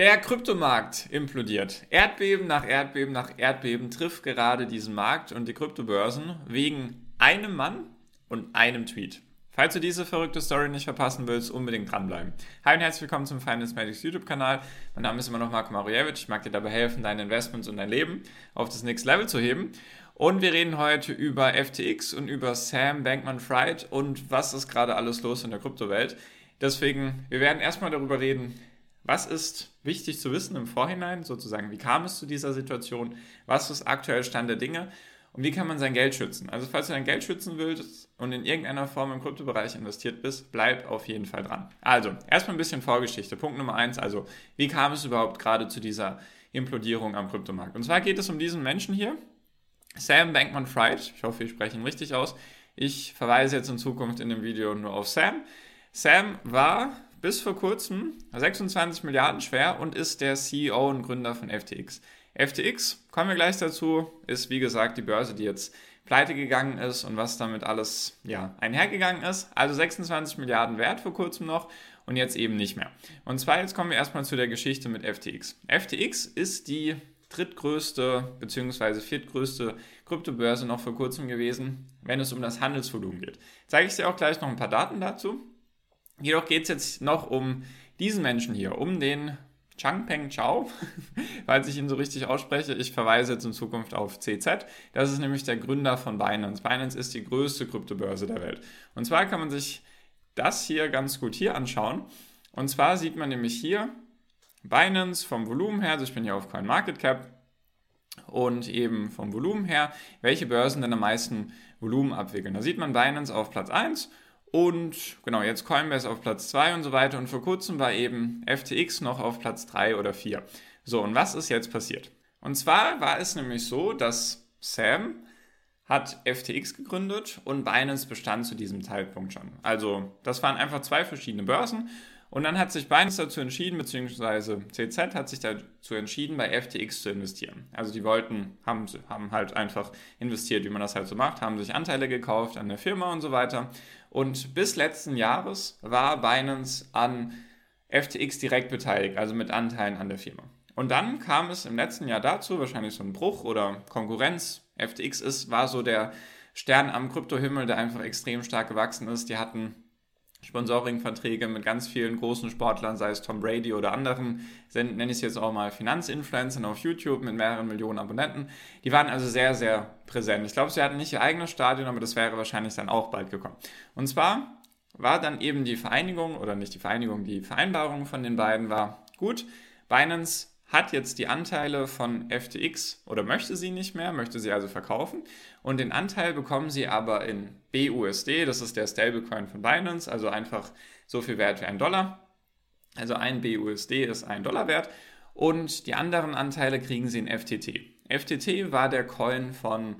Der Kryptomarkt implodiert. Erdbeben nach Erdbeben nach Erdbeben trifft gerade diesen Markt und die Kryptobörsen wegen einem Mann und einem Tweet. Falls du diese verrückte Story nicht verpassen willst, unbedingt dranbleiben. Hi und herzlich willkommen zum Finance Medics YouTube-Kanal. Mein Name ist immer noch Marco Marujewicz. Ich mag dir dabei helfen, deine Investments und dein Leben auf das nächste Level zu heben. Und wir reden heute über FTX und über Sam Bankman-Fried und was ist gerade alles los in der Kryptowelt. Deswegen, wir werden erstmal darüber reden, was ist wichtig zu wissen im Vorhinein, sozusagen, wie kam es zu dieser Situation, was ist aktuell Stand der Dinge und wie kann man sein Geld schützen. Also falls du dein Geld schützen willst und in irgendeiner Form im Kryptobereich investiert bist, bleib auf jeden Fall dran. Also, erstmal ein bisschen Vorgeschichte. Punkt Nummer eins, also wie kam es überhaupt gerade zu dieser Implodierung am Kryptomarkt? Und zwar geht es um diesen Menschen hier, Sam Bankman-Fried. Ich hoffe, ich spreche ihn richtig aus. Ich verweise jetzt in Zukunft in dem Video nur auf Sam. Sam war bis vor kurzem 26 Milliarden schwer und ist der CEO und Gründer von FTX. FTX, kommen wir gleich dazu, ist wie gesagt die Börse, die jetzt pleite gegangen ist und was damit alles ja, einhergegangen ist. Also 26 Milliarden wert vor kurzem noch und jetzt eben nicht mehr. Und zwar jetzt kommen wir erstmal zu der Geschichte mit FTX. FTX ist die drittgrößte bzw. viertgrößte Kryptobörse noch vor kurzem gewesen, wenn es um das Handelsvolumen geht. Zeige ich dir auch gleich noch ein paar Daten dazu. Jedoch geht es jetzt noch um diesen Menschen hier, um den Changpeng Chao, falls ich ihn so richtig ausspreche. Ich verweise jetzt in Zukunft auf CZ. Das ist nämlich der Gründer von Binance. Binance ist die größte Kryptobörse der Welt. Und zwar kann man sich das hier ganz gut hier anschauen. Und zwar sieht man nämlich hier Binance vom Volumen her, also ich bin hier auf CoinMarketCap und eben vom Volumen her, welche Börsen denn am meisten Volumen abwickeln. Da sieht man Binance auf Platz 1 und genau, jetzt Coinbase auf Platz 2 und so weiter. Und vor kurzem war eben FTX noch auf Platz 3 oder 4. So, und was ist jetzt passiert? Und zwar war es nämlich so, dass Sam hat FTX gegründet und Binance bestand zu diesem Zeitpunkt schon. Also das waren einfach zwei verschiedene Börsen und dann hat sich Binance dazu entschieden, beziehungsweise CZ hat sich dazu entschieden, bei FTX zu investieren. Also die wollten, haben, haben halt einfach investiert, wie man das halt so macht, haben sich Anteile gekauft an der Firma und so weiter. Und bis letzten Jahres war Binance an FTX direkt beteiligt, also mit Anteilen an der Firma. Und dann kam es im letzten Jahr dazu, wahrscheinlich so ein Bruch oder Konkurrenz. FTX ist, war so der Stern am Kryptohimmel, der einfach extrem stark gewachsen ist. Die hatten Sponsoring-Verträge mit ganz vielen großen Sportlern, sei es Tom Brady oder anderen, nenne ich es jetzt auch mal Finanzinfluencern auf YouTube mit mehreren Millionen Abonnenten. Die waren also sehr, sehr präsent. Ich glaube, sie hatten nicht ihr eigenes Stadion, aber das wäre wahrscheinlich dann auch bald gekommen. Und zwar war dann eben die Vereinigung, oder nicht die Vereinigung, die Vereinbarung von den beiden war, gut, Binance hat jetzt die Anteile von FTX oder möchte sie nicht mehr, möchte sie also verkaufen. Und den Anteil bekommen sie aber in BUSD, das ist der Stablecoin von Binance, also einfach so viel wert wie ein Dollar. Also ein BUSD ist ein Dollar wert. Und die anderen Anteile kriegen sie in FTT. FTT war der Coin von,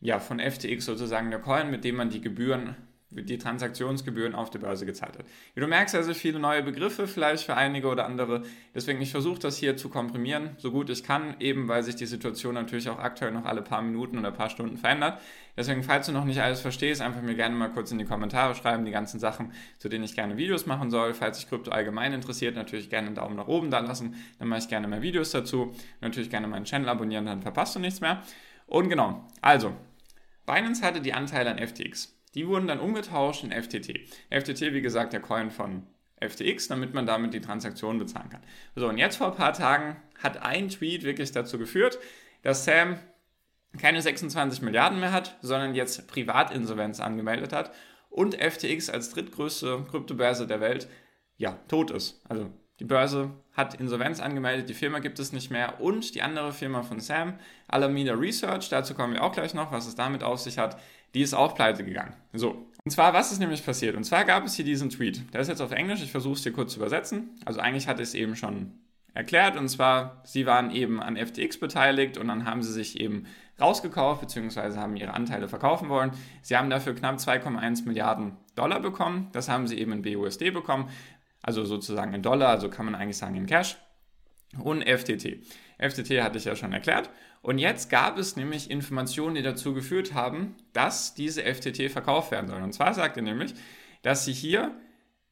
ja, von FTX sozusagen, der Coin, mit dem man die Gebühren die Transaktionsgebühren auf der Börse gezahlt hat. Wie du merkst, also viele neue Begriffe vielleicht für einige oder andere. Deswegen, ich versuche das hier zu komprimieren, so gut ich kann, eben weil sich die Situation natürlich auch aktuell noch alle paar Minuten oder paar Stunden verändert. Deswegen, falls du noch nicht alles verstehst, einfach mir gerne mal kurz in die Kommentare schreiben, die ganzen Sachen, zu denen ich gerne Videos machen soll. Falls dich Krypto allgemein interessiert, natürlich gerne einen Daumen nach oben da lassen, dann mache ich gerne mehr Videos dazu. Natürlich gerne meinen Channel abonnieren, dann verpasst du nichts mehr. Und genau, also, Binance hatte die Anteile an FTX. Die wurden dann umgetauscht in FTT. FTT, wie gesagt, der Coin von FTX, damit man damit die Transaktion bezahlen kann. So, und jetzt vor ein paar Tagen hat ein Tweet wirklich dazu geführt, dass Sam keine 26 Milliarden mehr hat, sondern jetzt Privatinsolvenz angemeldet hat und FTX als drittgrößte Kryptobörse der Welt ja tot ist. Also die Börse hat Insolvenz angemeldet, die Firma gibt es nicht mehr und die andere Firma von Sam, Alameda Research, dazu kommen wir auch gleich noch, was es damit auf sich hat, die ist auch pleite gegangen. So. Und zwar, was ist nämlich passiert? Und zwar gab es hier diesen Tweet. Der ist jetzt auf Englisch, ich versuche es hier kurz zu übersetzen. Also eigentlich hatte ich es eben schon erklärt. Und zwar, sie waren eben an FTX beteiligt und dann haben sie sich eben rausgekauft, beziehungsweise haben ihre Anteile verkaufen wollen. Sie haben dafür knapp 2,1 Milliarden Dollar bekommen. Das haben sie eben in BUSD bekommen. Also sozusagen in Dollar, also kann man eigentlich sagen in Cash. Und FTT. FTT hatte ich ja schon erklärt. Und jetzt gab es nämlich Informationen, die dazu geführt haben, dass diese FTT verkauft werden soll. Und zwar sagt er nämlich, dass sie hier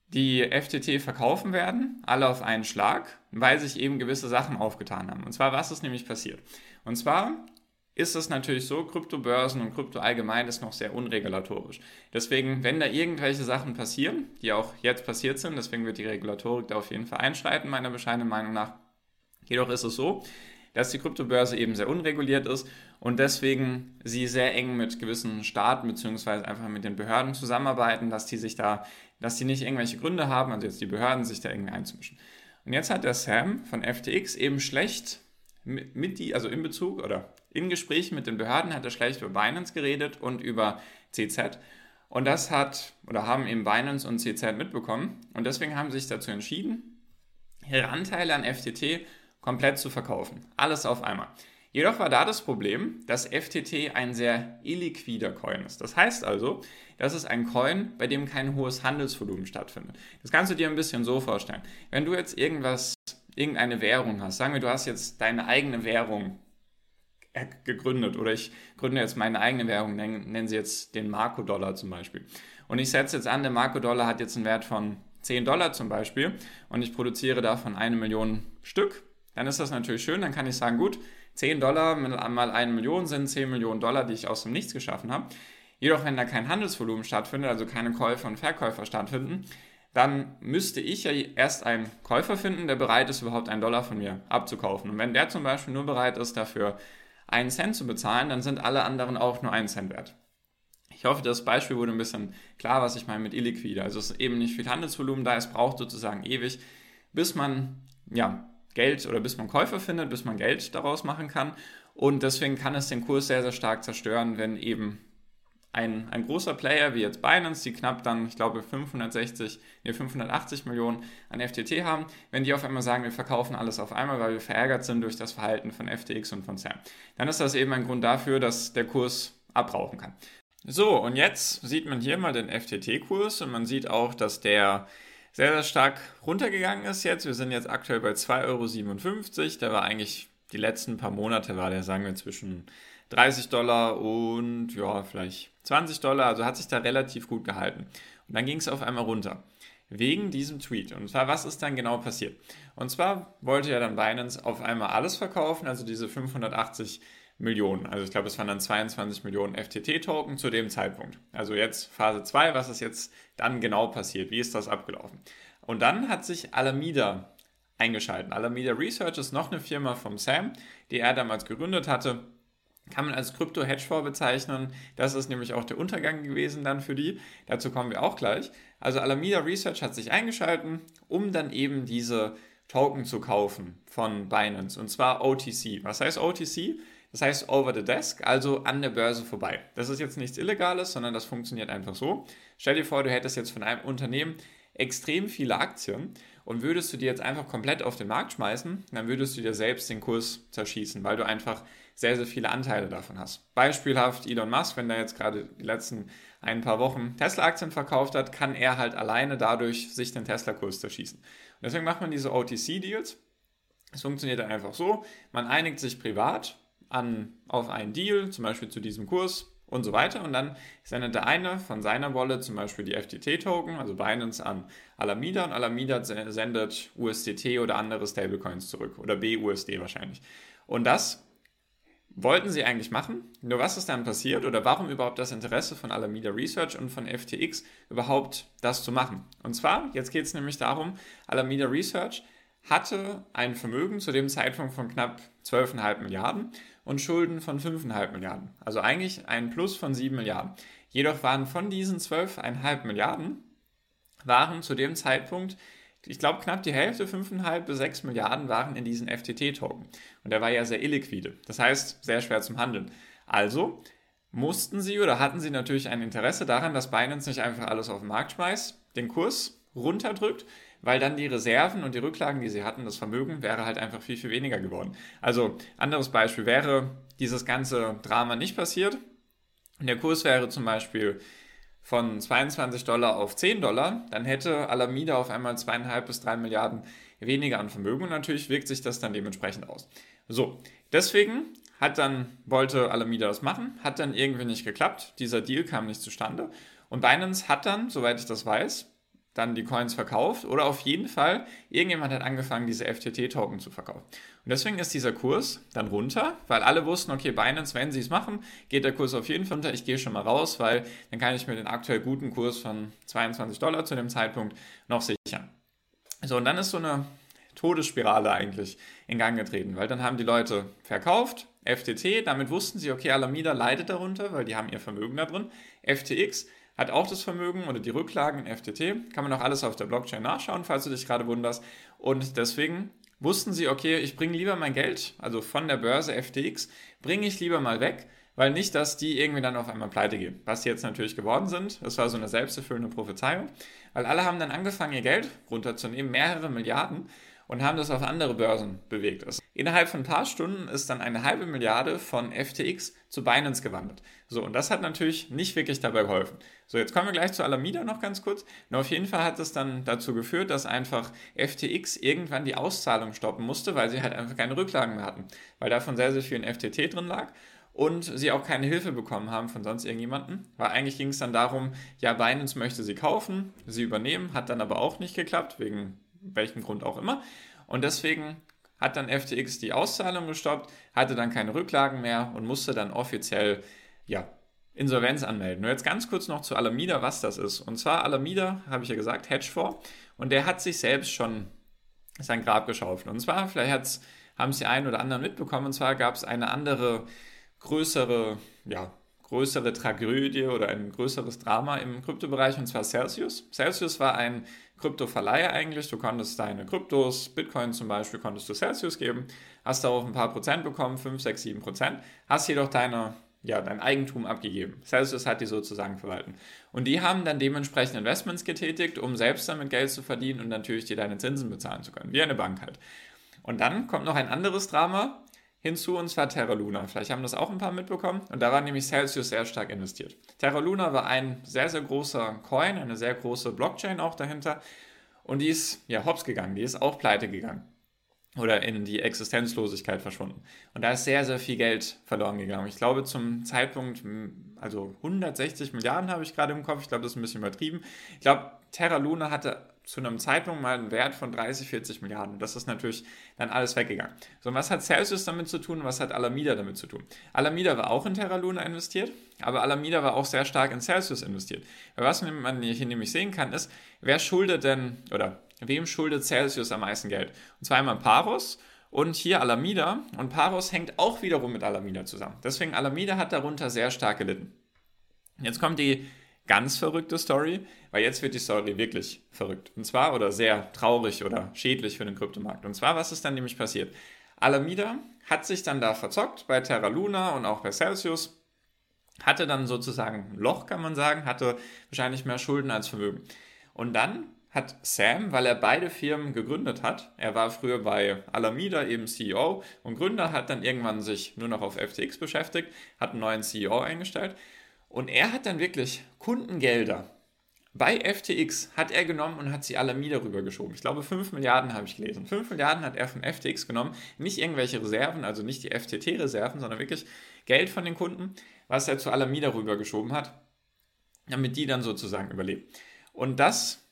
die FTT verkaufen werden, alle auf einen Schlag, weil sich eben gewisse Sachen aufgetan haben. Und zwar, was ist nämlich passiert? Und zwar ist es natürlich so, Kryptobörsen und Krypto allgemein ist noch sehr unregulatorisch. Deswegen, wenn da irgendwelche Sachen passieren, die auch jetzt passiert sind, deswegen wird die Regulatorik da auf jeden Fall einschreiten, meiner bescheidenen Meinung nach. Jedoch ist es so, dass die Kryptobörse eben sehr unreguliert ist und deswegen sie sehr eng mit gewissen Staaten bzw. einfach mit den Behörden zusammenarbeiten, dass die sich da, dass die nicht irgendwelche Gründe haben, also jetzt die Behörden sich da irgendwie einzumischen. Und jetzt hat der Sam von FTX eben schlecht mit, die, also in Bezug oder in Gesprächen mit den Behörden hat er schlecht über Binance geredet und über CZ. Und das hat oder haben eben Binance und CZ mitbekommen. Und deswegen haben sie sich dazu entschieden, ihre Anteile an FTT komplett zu verkaufen. Alles auf einmal. Jedoch war da das Problem, dass FTT ein sehr illiquider Coin ist. Das heißt also, das ist ein Coin, bei dem kein hohes Handelsvolumen stattfindet. Das kannst du dir ein bisschen so vorstellen. Wenn du jetzt irgendwas, irgendeine Währung hast, sagen wir, du hast jetzt deine eigene Währung gegründet oder ich gründe jetzt meine eigene Währung, nennen sie jetzt den Marco-Dollar zum Beispiel. Und ich setze jetzt an, der Marco-Dollar hat jetzt einen Wert von 10 Dollar zum Beispiel und ich produziere davon eine Million Stück, dann ist das natürlich schön, dann kann ich sagen, gut, 10 Dollar mal eine Million sind 10 Millionen Dollar, die ich aus dem Nichts geschaffen habe. Jedoch, wenn da kein Handelsvolumen stattfindet, also keine Käufer und Verkäufer stattfinden, dann müsste ich ja erst einen Käufer finden, der bereit ist, überhaupt einen Dollar von mir abzukaufen. Und wenn der zum Beispiel nur bereit ist, dafür einen Cent zu bezahlen, dann sind alle anderen auch nur einen Cent wert. Ich hoffe, das Beispiel wurde ein bisschen klar, was ich meine mit illiquide. Also es ist eben nicht viel Handelsvolumen da, es braucht sozusagen ewig, bis man ja, Geld oder bis man Käufer findet, bis man Geld daraus machen kann. Und deswegen kann es den Kurs sehr, sehr stark zerstören, wenn eben ein, ein großer Player wie jetzt Binance, die knapp dann, ich glaube, 560, nee, 580 Millionen an FTT haben, wenn die auf einmal sagen, wir verkaufen alles auf einmal, weil wir verärgert sind durch das Verhalten von FTX und von SAM, dann ist das eben ein Grund dafür, dass der Kurs abrauchen kann. So, und jetzt sieht man hier mal den FTT-Kurs und man sieht auch, dass der sehr, sehr stark runtergegangen ist jetzt. Wir sind jetzt aktuell bei 2,57 Euro. Der war eigentlich, die letzten paar Monate war der, sagen wir, zwischen 30 Dollar und ja, vielleicht 20 Dollar. Also hat sich da relativ gut gehalten. Und dann ging es auf einmal runter. Wegen diesem Tweet. Und zwar, was ist dann genau passiert? Und zwar wollte ja dann Binance auf einmal alles verkaufen, also diese 580 Millionen. Also ich glaube, es waren dann 22 Millionen FTT-Token zu dem Zeitpunkt. Also jetzt Phase 2, was ist jetzt dann genau passiert? Wie ist das abgelaufen? Und dann hat sich Alameda eingeschaltet. Alameda Research ist noch eine Firma vom Sam, die er damals gegründet hatte kann man als Krypto-Hedgefonds bezeichnen. Das ist nämlich auch der Untergang gewesen dann für die. Dazu kommen wir auch gleich. Also Alameda Research hat sich eingeschalten, um dann eben diese Token zu kaufen von Binance und zwar OTC. Was heißt OTC? Das heißt over the desk, also an der Börse vorbei. Das ist jetzt nichts Illegales, sondern das funktioniert einfach so. Stell dir vor, du hättest jetzt von einem Unternehmen extrem viele Aktien und würdest du die jetzt einfach komplett auf den Markt schmeißen, dann würdest du dir selbst den Kurs zerschießen, weil du einfach sehr, sehr viele Anteile davon hast. Beispielhaft Elon Musk, wenn er jetzt gerade die letzten ein paar Wochen Tesla-Aktien verkauft hat, kann er halt alleine dadurch sich den Tesla-Kurs zerschießen. Und deswegen macht man diese OTC-Deals. Es funktioniert dann einfach so, man einigt sich privat an, auf einen Deal, zum Beispiel zu diesem Kurs und so weiter. Und dann sendet der eine von seiner Wallet zum Beispiel die FTT-Token, also Binance an Alameda und Alameda sendet USDT oder andere Stablecoins zurück oder BUSD wahrscheinlich. Und das wollten sie eigentlich machen. Nur was ist dann passiert oder warum überhaupt das Interesse von Alameda Research und von FTX überhaupt das zu machen? Und zwar, jetzt geht es nämlich darum, Alameda Research hatte ein Vermögen zu dem Zeitpunkt von knapp 12,5 Milliarden und Schulden von 5,5 Milliarden. Also eigentlich ein Plus von 7 Milliarden. Jedoch waren von diesen 12,5 Milliarden waren zu dem Zeitpunkt ich glaube, knapp die Hälfte, 5,5 bis 6 Milliarden, waren in diesen FTT-Token. Und der war ja sehr illiquide. Das heißt, sehr schwer zum Handeln. Also mussten sie oder hatten sie natürlich ein Interesse daran, dass Binance nicht einfach alles auf den Markt schmeißt, den Kurs runterdrückt, weil dann die Reserven und die Rücklagen, die sie hatten, das Vermögen, wäre halt einfach viel, viel weniger geworden. Also, anderes Beispiel wäre dieses ganze Drama nicht passiert. Und der Kurs wäre zum Beispiel von 22 Dollar auf 10 Dollar, dann hätte Alameda auf einmal zweieinhalb bis drei Milliarden weniger an Vermögen und natürlich wirkt sich das dann dementsprechend aus. So, deswegen hat dann, wollte Alameda das machen, hat dann irgendwie nicht geklappt, dieser Deal kam nicht zustande und Binance hat dann, soweit ich das weiß, dann die Coins verkauft oder auf jeden Fall irgendjemand hat angefangen, diese FTT-Token zu verkaufen. Und deswegen ist dieser Kurs dann runter, weil alle wussten, okay, Binance, wenn sie es machen, geht der Kurs auf jeden Fall runter. Ich gehe schon mal raus, weil dann kann ich mir den aktuell guten Kurs von 22 Dollar zu dem Zeitpunkt noch sichern. So, und dann ist so eine Todesspirale eigentlich in Gang getreten, weil dann haben die Leute verkauft, FTT, damit wussten sie, okay, Alameda leidet darunter, weil die haben ihr Vermögen da drin. FTX hat auch das Vermögen oder die Rücklagen in FTT. Kann man auch alles auf der Blockchain nachschauen, falls du dich gerade wunderst. Und deswegen wussten sie, okay, ich bringe lieber mein Geld, also von der Börse FTX, bringe ich lieber mal weg, weil nicht, dass die irgendwie dann auf einmal pleite gehen. Was sie jetzt natürlich geworden sind, das war so eine selbsterfüllende Prophezeiung, weil alle haben dann angefangen, ihr Geld runterzunehmen, mehrere Milliarden, und haben das auf andere Börsen bewegt. Also innerhalb von ein paar Stunden ist dann eine halbe Milliarde von FTX zu Binance gewandert. So, und das hat natürlich nicht wirklich dabei geholfen. So, jetzt kommen wir gleich zu Alameda noch ganz kurz. Und auf jeden Fall hat es dann dazu geführt, dass einfach FTX irgendwann die Auszahlung stoppen musste, weil sie halt einfach keine Rücklagen mehr hatten. Weil davon sehr, sehr viel in FTT drin lag und sie auch keine Hilfe bekommen haben von sonst irgendjemandem. Weil eigentlich ging es dann darum, ja, Binance möchte sie kaufen, sie übernehmen, hat dann aber auch nicht geklappt, wegen welchem Grund auch immer. Und deswegen hat dann FTX die Auszahlung gestoppt, hatte dann keine Rücklagen mehr und musste dann offiziell ja, Insolvenz anmelden. Nur jetzt ganz kurz noch zu Alameda, was das ist. Und zwar Alameda, habe ich ja gesagt, Hedgefonds. Und der hat sich selbst schon sein Grab geschaufelt. Und zwar, vielleicht haben es die einen oder anderen mitbekommen, und zwar gab es eine andere, größere, ja, größere Tragödie oder ein größeres Drama im Kryptobereich, und zwar Celsius. Celsius war ein Kryptoverleiher eigentlich. Du konntest deine Kryptos, Bitcoin zum Beispiel, konntest du Celsius geben, hast darauf ein paar Prozent bekommen, 5, 6, 7 Prozent, hast jedoch deine, ja, dein Eigentum abgegeben. Celsius hat die sozusagen verwalten. Und die haben dann dementsprechend Investments getätigt, um selbst damit Geld zu verdienen und natürlich dir deine Zinsen bezahlen zu können, wie eine Bank halt. Und dann kommt noch ein anderes Drama, hinzu, und zwar Terra Luna. Vielleicht haben das auch ein paar mitbekommen. Und da war nämlich Celsius sehr stark investiert. Terra Luna war ein sehr, sehr großer Coin, eine sehr große Blockchain auch dahinter. Und die ist ja hops gegangen, die ist auch pleite gegangen. Oder in die Existenzlosigkeit verschwunden. Und da ist sehr, sehr viel Geld verloren gegangen. Ich glaube, zum Zeitpunkt, also 160 Milliarden habe ich gerade im Kopf. Ich glaube, das ist ein bisschen übertrieben. Ich glaube, Terra Luna hatte zu einem Zeitpunkt mal einen Wert von 30, 40 Milliarden. Das ist natürlich dann alles weggegangen. So, und was hat Celsius damit zu tun? Was hat Alameda damit zu tun? Alameda war auch in Terra Luna investiert, aber Alameda war auch sehr stark in Celsius investiert. Was man hier nämlich sehen kann, ist, wer schuldet denn, oder wem schuldet Celsius am meisten Geld? Und zwar einmal Paros und hier Alameda. Und Paros hängt auch wiederum mit Alameda zusammen. Deswegen Alameda hat darunter sehr stark gelitten. Jetzt kommt die ganz verrückte Story, weil jetzt wird die Story wirklich verrückt. Und zwar, oder sehr traurig oder schädlich für den Kryptomarkt. Und zwar, was ist dann nämlich passiert? Alameda hat sich dann da verzockt bei Terra Luna und auch bei Celsius, hatte dann sozusagen ein Loch, kann man sagen, hatte wahrscheinlich mehr Schulden als Vermögen. Und dann hat Sam, weil er beide Firmen gegründet hat, er war früher bei Alameda eben CEO und Gründer, hat dann irgendwann sich nur noch auf FTX beschäftigt, hat einen neuen CEO eingestellt und er hat dann wirklich Kundengelder bei FTX hat er genommen und hat sie Alameda rübergeschoben. Ich glaube, 5 Milliarden habe ich gelesen. 5 Milliarden hat er von FTX genommen. Nicht irgendwelche Reserven, also nicht die FTT-Reserven, sondern wirklich Geld von den Kunden, was er zu Alameda rübergeschoben hat, damit die dann sozusagen überleben. Und das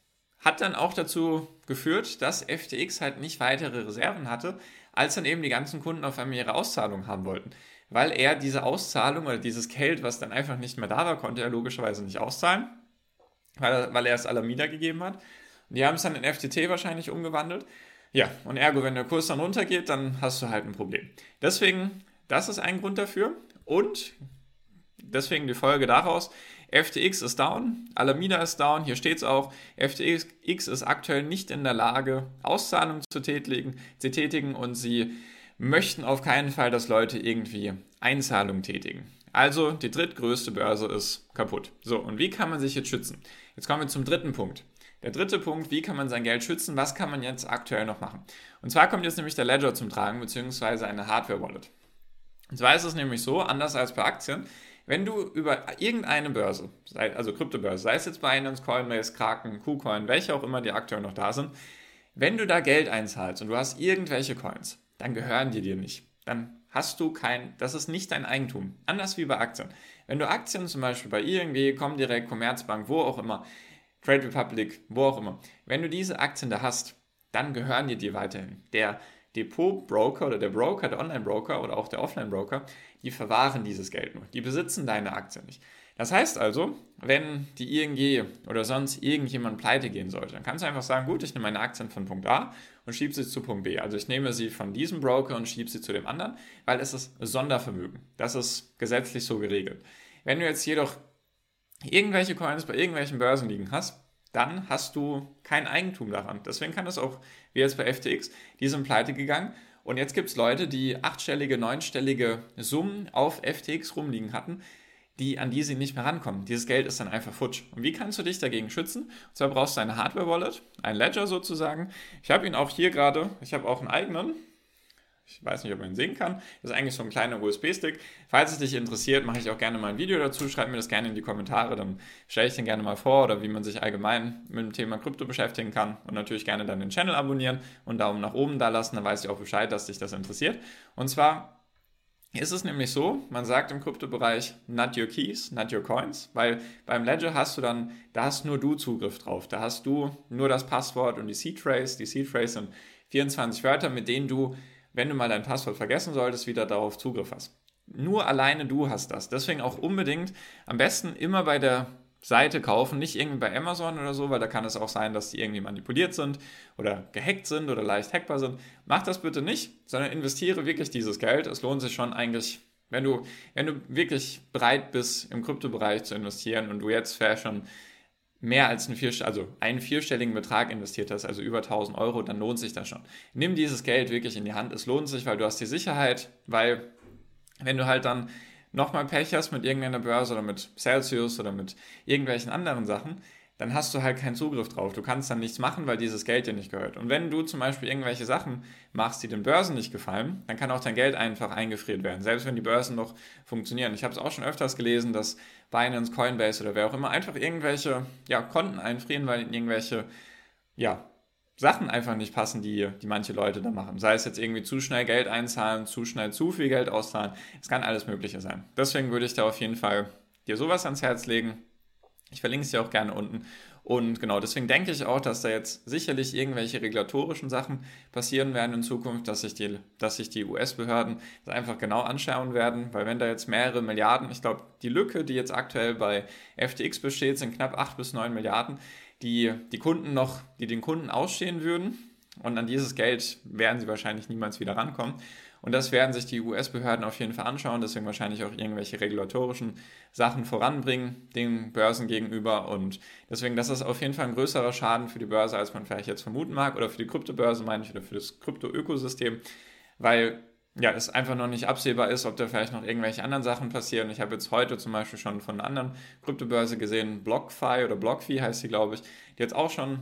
hat dann auch dazu geführt, dass FTX halt nicht weitere Reserven hatte, als dann eben die ganzen Kunden auf einmal ihre Auszahlung haben wollten weil er diese Auszahlung oder dieses Geld, was dann einfach nicht mehr da war, konnte er logischerweise nicht auszahlen, weil er, weil er es Alameda gegeben hat. Die haben es dann in FTT wahrscheinlich umgewandelt. Ja, und ergo, wenn der Kurs dann runtergeht, dann hast du halt ein Problem. Deswegen, das ist ein Grund dafür. Und deswegen die Folge daraus, FTX ist down, Alameda ist down, hier steht es auch, FTX ist aktuell nicht in der Lage, Auszahlungen zu tätigen, zu tätigen und sie möchten auf keinen Fall, dass Leute irgendwie Einzahlungen tätigen. Also die drittgrößte Börse ist kaputt. So, und wie kann man sich jetzt schützen? Jetzt kommen wir zum dritten Punkt. Der dritte Punkt, wie kann man sein Geld schützen? Was kann man jetzt aktuell noch machen? Und zwar kommt jetzt nämlich der Ledger zum Tragen, beziehungsweise eine Hardware-Wallet. Und zwar ist es nämlich so, anders als bei Aktien, wenn du über irgendeine Börse, also Kryptobörse, sei es jetzt Binance, Coinbase, Kraken, KuCoin, welche auch immer, die aktuell noch da sind, wenn du da Geld einzahlst und du hast irgendwelche Coins, dann gehören die dir nicht. Dann hast du kein, das ist nicht dein Eigentum. Anders wie bei Aktien. Wenn du Aktien zum Beispiel bei irgendwie, Comdirect, Commerzbank, wo auch immer, Trade Republic, wo auch immer. Wenn du diese Aktien da hast, dann gehören die dir weiterhin. Der Depot-Broker oder der Broker, der Online-Broker oder auch der Offline-Broker, die verwahren dieses Geld nur. Die besitzen deine Aktien nicht. Das heißt also, wenn die ING oder sonst irgendjemand pleite gehen sollte, dann kannst du einfach sagen, gut, ich nehme meine Aktien von Punkt A und schiebe sie zu Punkt B. Also ich nehme sie von diesem Broker und schiebe sie zu dem anderen, weil es ist Sondervermögen. Das ist gesetzlich so geregelt. Wenn du jetzt jedoch irgendwelche Coins bei irgendwelchen Börsen liegen hast, dann hast du kein Eigentum daran. Deswegen kann es auch, wie jetzt bei FTX, die sind pleite gegangen und jetzt gibt es Leute, die achtstellige, neunstellige Summen auf FTX rumliegen hatten, die, an die sie nicht mehr rankommen. Dieses Geld ist dann einfach futsch. Und wie kannst du dich dagegen schützen? Und zwar brauchst du eine Hardware-Wallet, ein Ledger sozusagen. Ich habe ihn auch hier gerade, ich habe auch einen eigenen. Ich weiß nicht, ob man ihn sehen kann. Das ist eigentlich so ein kleiner USB-Stick. Falls es dich interessiert, mache ich auch gerne mal ein Video dazu. Schreib mir das gerne in die Kommentare, dann stelle ich den gerne mal vor oder wie man sich allgemein mit dem Thema Krypto beschäftigen kann. Und natürlich gerne dann den Channel abonnieren und Daumen nach oben da lassen, dann weiß ich auch Bescheid, dass dich das interessiert. Und zwar ist es nämlich so, man sagt im Kryptobereich not your keys, not your coins, weil beim Ledger hast du dann, da hast nur du Zugriff drauf. Da hast du nur das Passwort und die Seed Phrase. Die Seed Phrase sind 24 Wörter, mit denen du, wenn du mal dein Passwort vergessen solltest, wieder darauf Zugriff hast. Nur alleine du hast das. Deswegen auch unbedingt am besten immer bei der Seite kaufen, nicht irgendwie bei Amazon oder so, weil da kann es auch sein, dass die irgendwie manipuliert sind oder gehackt sind oder leicht hackbar sind. Mach das bitte nicht, sondern investiere wirklich dieses Geld. Es lohnt sich schon eigentlich, wenn du, wenn du wirklich bereit bist, im Kryptobereich zu investieren und du jetzt schon mehr als einen, vier, also einen vierstelligen Betrag investiert hast, also über 1000 Euro, dann lohnt sich das schon. Nimm dieses Geld wirklich in die Hand. Es lohnt sich, weil du hast die Sicherheit, weil wenn du halt dann nochmal Pech hast mit irgendeiner Börse oder mit Celsius oder mit irgendwelchen anderen Sachen, dann hast du halt keinen Zugriff drauf. Du kannst dann nichts machen, weil dieses Geld dir nicht gehört. Und wenn du zum Beispiel irgendwelche Sachen machst, die den Börsen nicht gefallen, dann kann auch dein Geld einfach eingefriert werden, selbst wenn die Börsen noch funktionieren. Ich habe es auch schon öfters gelesen, dass Binance, Coinbase oder wer auch immer einfach irgendwelche ja, Konten einfrieren, weil irgendwelche ja, Sachen einfach nicht passen, die, die manche Leute da machen. Sei es jetzt irgendwie zu schnell Geld einzahlen, zu schnell zu viel Geld auszahlen. Es kann alles Mögliche sein. Deswegen würde ich da auf jeden Fall dir sowas ans Herz legen. Ich verlinke es dir auch gerne unten. Und genau, deswegen denke ich auch, dass da jetzt sicherlich irgendwelche regulatorischen Sachen passieren werden in Zukunft, dass sich die, dass sich die US-Behörden das einfach genau anschauen werden, weil wenn da jetzt mehrere Milliarden, ich glaube, die Lücke, die jetzt aktuell bei FTX besteht, sind knapp 8 bis 9 Milliarden die die Kunden noch, die den Kunden ausstehen würden. Und an dieses Geld werden sie wahrscheinlich niemals wieder rankommen. Und das werden sich die US-Behörden auf jeden Fall anschauen, deswegen wahrscheinlich auch irgendwelche regulatorischen Sachen voranbringen, den Börsen gegenüber. Und deswegen, das ist auf jeden Fall ein größerer Schaden für die Börse, als man vielleicht jetzt vermuten mag, oder für die Kryptobörse, meine ich, oder für das Krypto-Ökosystem, weil ja, es einfach noch nicht absehbar ist, ob da vielleicht noch irgendwelche anderen Sachen passieren. Ich habe jetzt heute zum Beispiel schon von einer anderen Kryptobörse gesehen, BlockFi oder BlockFi heißt sie, glaube ich, die jetzt auch schon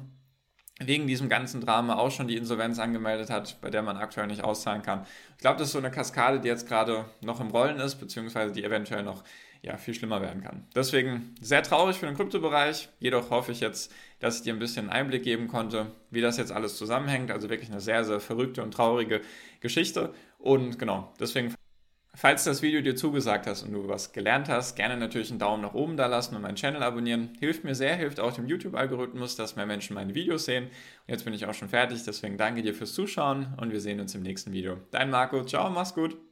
wegen diesem ganzen Drama auch schon die Insolvenz angemeldet hat, bei der man aktuell nicht auszahlen kann. Ich glaube, das ist so eine Kaskade, die jetzt gerade noch im Rollen ist, beziehungsweise die eventuell noch ja, viel schlimmer werden kann. Deswegen sehr traurig für den Kryptobereich, jedoch hoffe ich jetzt, dass ich dir ein bisschen Einblick geben konnte, wie das jetzt alles zusammenhängt. Also wirklich eine sehr, sehr verrückte und traurige Geschichte. Und genau, deswegen, falls das Video dir zugesagt hast und du was gelernt hast, gerne natürlich einen Daumen nach oben da lassen und meinen Channel abonnieren. Hilft mir sehr, hilft auch dem YouTube-Algorithmus, dass mehr Menschen meine Videos sehen. Und jetzt bin ich auch schon fertig, deswegen danke dir fürs Zuschauen und wir sehen uns im nächsten Video. Dein Marco, ciao, mach's gut.